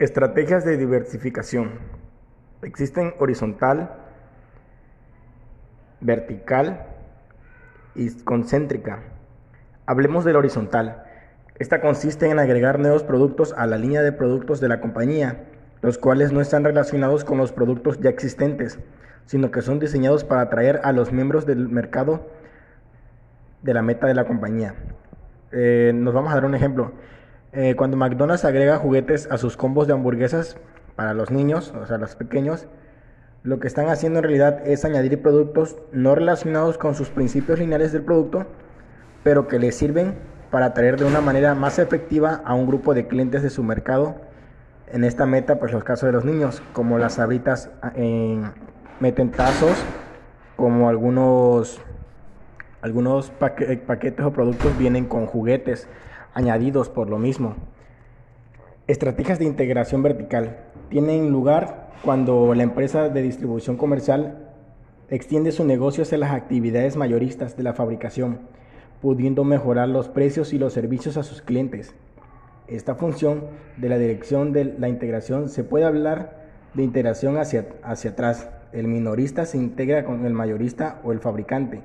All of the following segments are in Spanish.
Estrategias de diversificación. Existen horizontal, vertical y concéntrica. Hablemos de la horizontal. Esta consiste en agregar nuevos productos a la línea de productos de la compañía, los cuales no están relacionados con los productos ya existentes, sino que son diseñados para atraer a los miembros del mercado de la meta de la compañía. Eh, nos vamos a dar un ejemplo. Eh, cuando McDonald's agrega juguetes a sus combos de hamburguesas para los niños, o sea, los pequeños, lo que están haciendo en realidad es añadir productos no relacionados con sus principios lineales del producto, pero que les sirven para atraer de una manera más efectiva a un grupo de clientes de su mercado. En esta meta, pues los casos de los niños, como las sabritas en metentazos, como algunos, algunos paquetes o productos vienen con juguetes añadidos por lo mismo. Estrategias de integración vertical tienen lugar cuando la empresa de distribución comercial extiende su negocio hacia las actividades mayoristas de la fabricación, pudiendo mejorar los precios y los servicios a sus clientes. Esta función de la dirección de la integración se puede hablar de integración hacia, hacia atrás. El minorista se integra con el mayorista o el fabricante.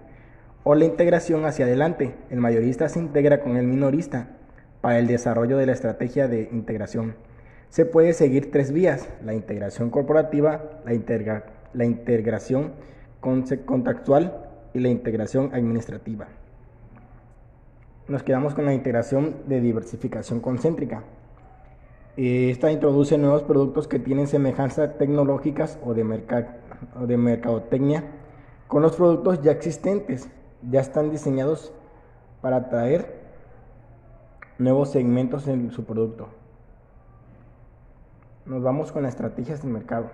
O la integración hacia adelante. El mayorista se integra con el minorista para el desarrollo de la estrategia de integración. Se puede seguir tres vías, la integración corporativa, la, la integración contactual y la integración administrativa. Nos quedamos con la integración de diversificación concéntrica. Esta introduce nuevos productos que tienen semejanzas tecnológicas o de, o de mercadotecnia con los productos ya existentes. Ya están diseñados para atraer nuevos segmentos en su producto. Nos vamos con las estrategias del mercado,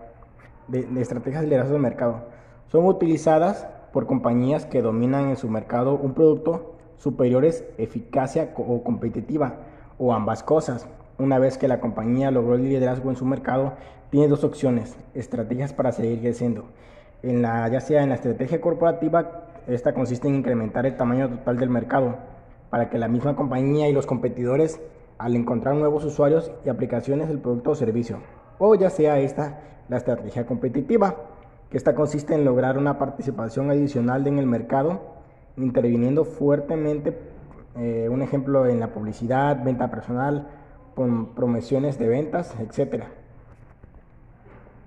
de, estrategias de liderazgo del mercado. Son utilizadas por compañías que dominan en su mercado un producto superiores eficacia o competitiva o ambas cosas. Una vez que la compañía logró el liderazgo en su mercado, tiene dos opciones, estrategias para seguir creciendo. En la, ya sea en la estrategia corporativa, esta consiste en incrementar el tamaño total del mercado para que la misma compañía y los competidores, al encontrar nuevos usuarios y aplicaciones del producto o servicio, o ya sea esta la estrategia competitiva, que esta consiste en lograr una participación adicional en el mercado, interviniendo fuertemente, eh, un ejemplo en la publicidad, venta personal, promociones de ventas, etcétera.